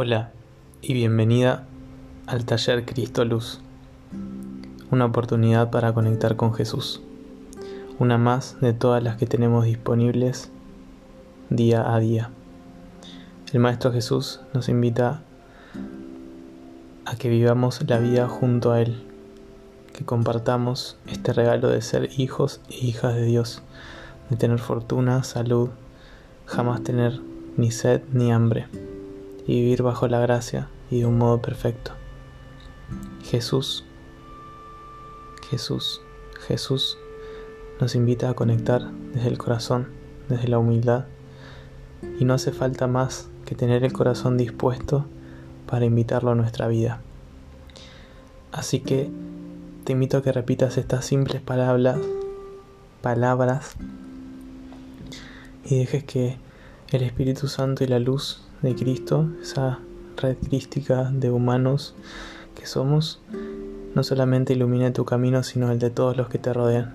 Hola y bienvenida al taller Cristo Luz, una oportunidad para conectar con Jesús, una más de todas las que tenemos disponibles día a día. El Maestro Jesús nos invita a que vivamos la vida junto a Él, que compartamos este regalo de ser hijos e hijas de Dios, de tener fortuna, salud, jamás tener ni sed ni hambre y vivir bajo la gracia y de un modo perfecto. Jesús, Jesús, Jesús nos invita a conectar desde el corazón, desde la humildad, y no hace falta más que tener el corazón dispuesto para invitarlo a nuestra vida. Así que te invito a que repitas estas simples palabras, palabras y dejes que el Espíritu Santo y la luz de Cristo, esa red crística de humanos que somos, no solamente ilumine tu camino, sino el de todos los que te rodean,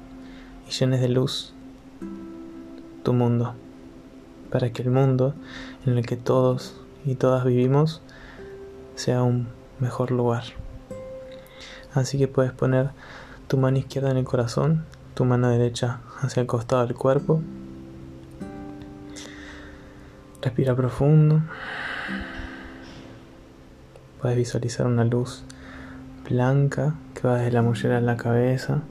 y llenes de luz tu mundo, para que el mundo en el que todos y todas vivimos sea un mejor lugar. Así que puedes poner tu mano izquierda en el corazón, tu mano derecha hacia el costado del cuerpo Respira profundo. Puedes visualizar una luz blanca que va desde la mollera a la cabeza.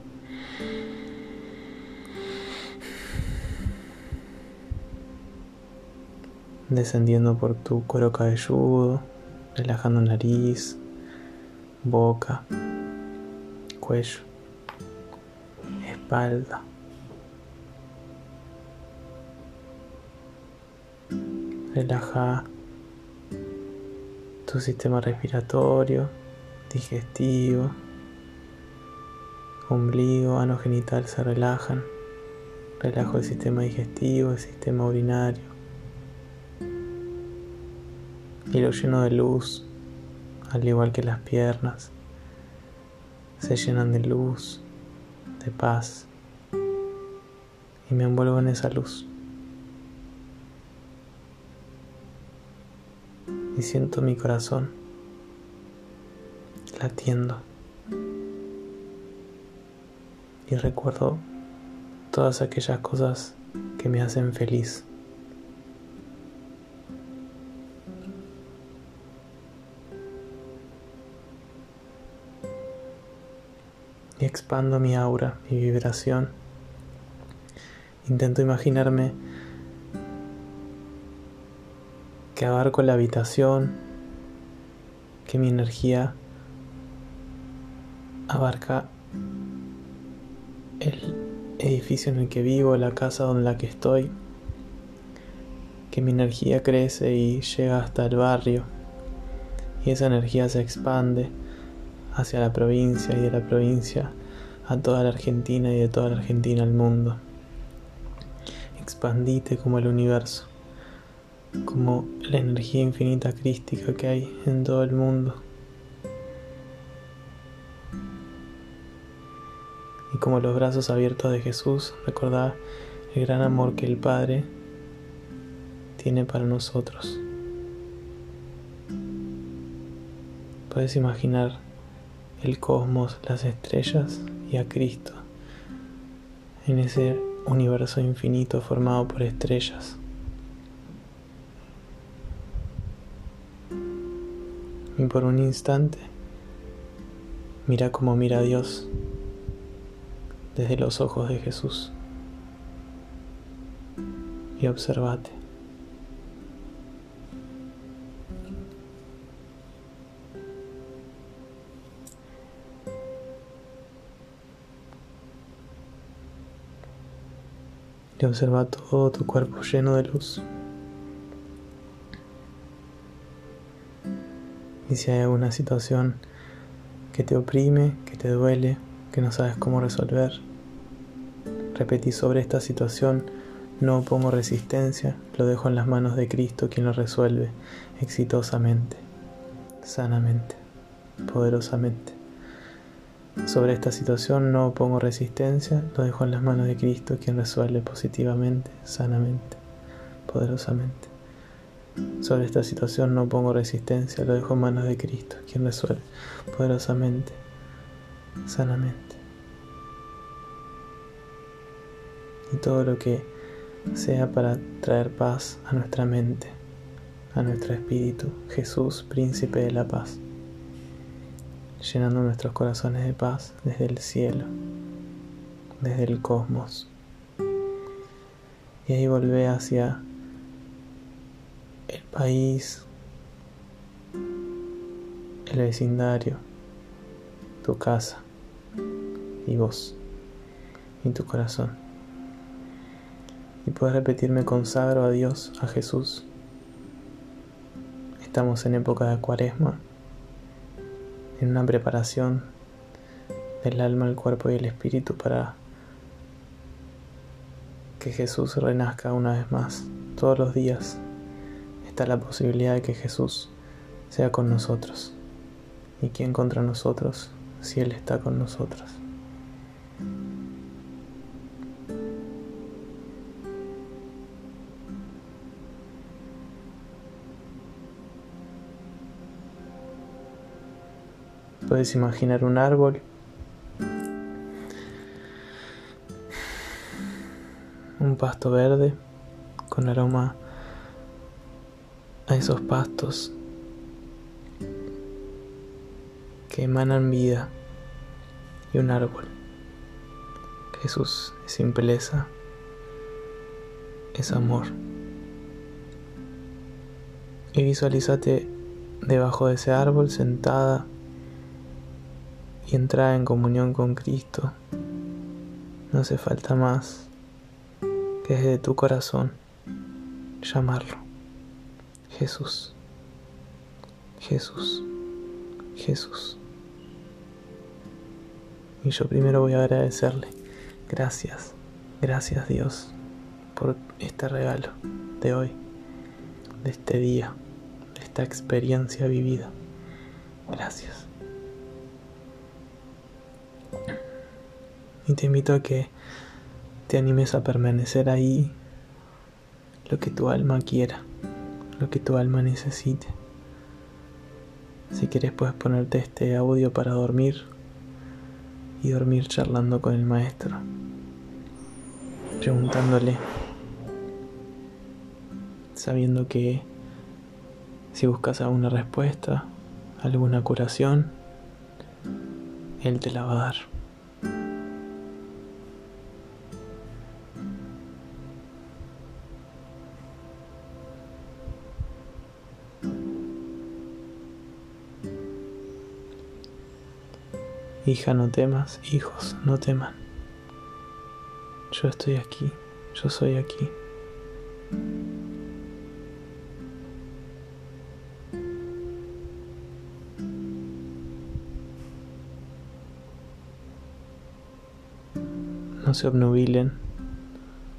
Descendiendo por tu cuero cabelludo, relajando nariz, boca, cuello, espalda. Relaja tu sistema respiratorio, digestivo, ombligo, ano genital se relajan. Relajo el sistema digestivo, el sistema urinario. Y lo lleno de luz, al igual que las piernas. Se llenan de luz, de paz. Y me envuelvo en esa luz. Y siento mi corazón latiendo. Y recuerdo todas aquellas cosas que me hacen feliz. Y expando mi aura, mi vibración. Intento imaginarme abarco la habitación, que mi energía abarca el edificio en el que vivo, la casa en la que estoy, que mi energía crece y llega hasta el barrio y esa energía se expande hacia la provincia y de la provincia a toda la Argentina y de toda la Argentina al mundo. Expandite como el universo como la energía infinita crística que hay en todo el mundo. Y como los brazos abiertos de Jesús, recordá el gran amor que el Padre tiene para nosotros. Puedes imaginar el cosmos, las estrellas y a Cristo en ese universo infinito formado por estrellas. Y por un instante mira como mira a Dios desde los ojos de Jesús y observate. Y observa todo tu cuerpo lleno de luz. Si hay alguna situación que te oprime, que te duele, que no sabes cómo resolver, repetí sobre esta situación, no pongo resistencia, lo dejo en las manos de Cristo quien lo resuelve exitosamente, sanamente, poderosamente. Sobre esta situación no pongo resistencia, lo dejo en las manos de Cristo quien resuelve positivamente, sanamente, poderosamente. Sobre esta situación no pongo resistencia, lo dejo en manos de Cristo, quien resuelve poderosamente, sanamente. Y todo lo que sea para traer paz a nuestra mente, a nuestro espíritu, Jesús, príncipe de la paz, llenando nuestros corazones de paz desde el cielo, desde el cosmos. Y ahí volvé hacia país, el vecindario, tu casa y vos y tu corazón. Y puedes repetirme consagro a Dios, a Jesús. Estamos en época de cuaresma, en una preparación del alma, el cuerpo y el espíritu para que Jesús renazca una vez más todos los días está la posibilidad de que Jesús sea con nosotros. ¿Y quién contra nosotros si Él está con nosotros? Puedes imaginar un árbol un pasto verde con aroma a esos pastos que emanan vida y un árbol. Jesús es simpleza, es amor. Y visualízate debajo de ese árbol sentada y entrada en comunión con Cristo. No hace falta más que desde tu corazón llamarlo. Jesús, Jesús, Jesús. Y yo primero voy a agradecerle. Gracias, gracias Dios por este regalo de hoy, de este día, de esta experiencia vivida. Gracias. Y te invito a que te animes a permanecer ahí lo que tu alma quiera lo que tu alma necesite. Si quieres puedes ponerte este audio para dormir y dormir charlando con el maestro, preguntándole, sabiendo que si buscas alguna respuesta, alguna curación, Él te la va a dar. Hija, no temas, hijos, no teman. Yo estoy aquí, yo soy aquí. No se obnubilen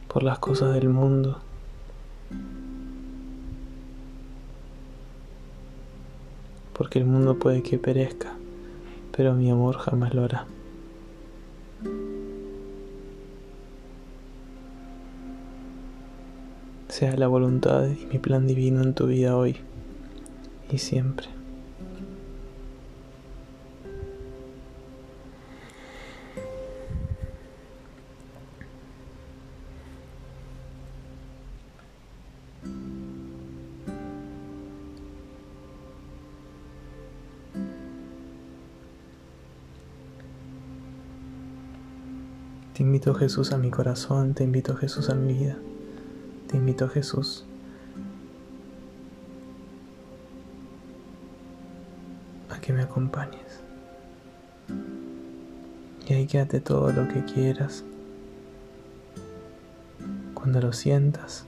por las cosas del mundo. Porque el mundo puede que perezca pero mi amor jamás lo hará. Sea la voluntad y mi plan divino en tu vida hoy y siempre. Te invito Jesús a mi corazón, te invito Jesús a mi vida, te invito Jesús. a que me acompañes. Y ahí quédate todo lo que quieras. Cuando lo sientas.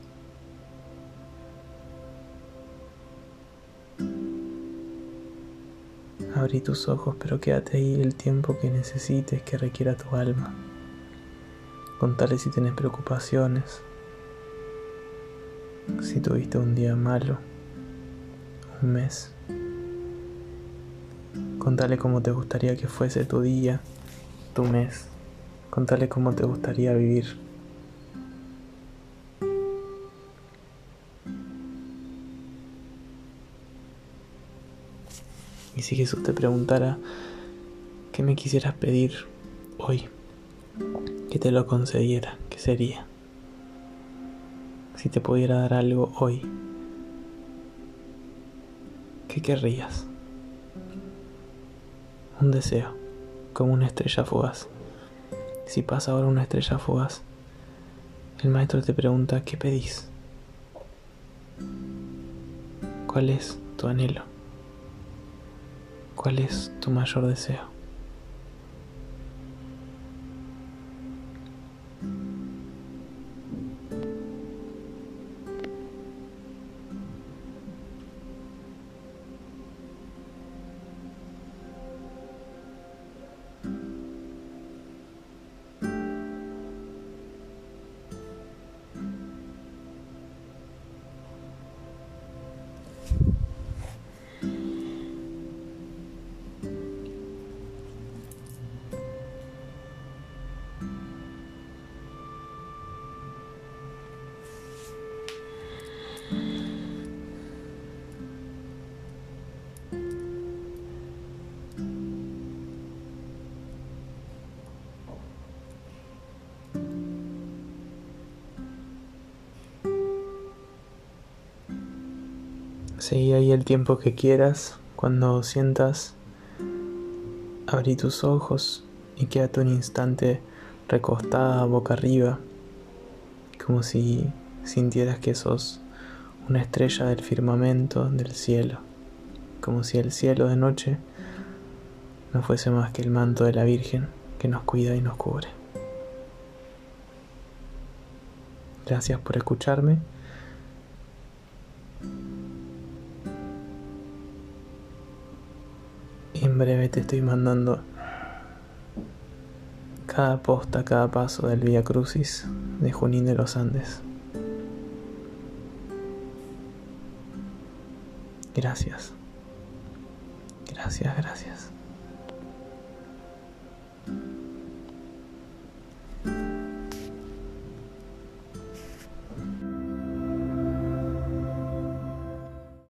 Abrí tus ojos, pero quédate ahí el tiempo que necesites, que requiera tu alma. Contale si tenés preocupaciones, si tuviste un día malo, un mes. Contale cómo te gustaría que fuese tu día, tu mes. Contale cómo te gustaría vivir. Y si Jesús te preguntara, ¿qué me quisieras pedir hoy? Que te lo concediera, ¿qué sería? Si te pudiera dar algo hoy, ¿qué querrías? Un deseo, como una estrella fugaz. Si pasa ahora una estrella fugaz, el maestro te pregunta, ¿qué pedís? ¿Cuál es tu anhelo? ¿Cuál es tu mayor deseo? Seguí ahí el tiempo que quieras. Cuando sientas, abrí tus ojos y quédate un instante recostada boca arriba, como si sintieras que sos una estrella del firmamento del cielo, como si el cielo de noche no fuese más que el manto de la Virgen que nos cuida y nos cubre. Gracias por escucharme. En breve te estoy mandando cada posta, cada paso del Vía Crucis de Junín de los Andes. Gracias. Gracias, gracias.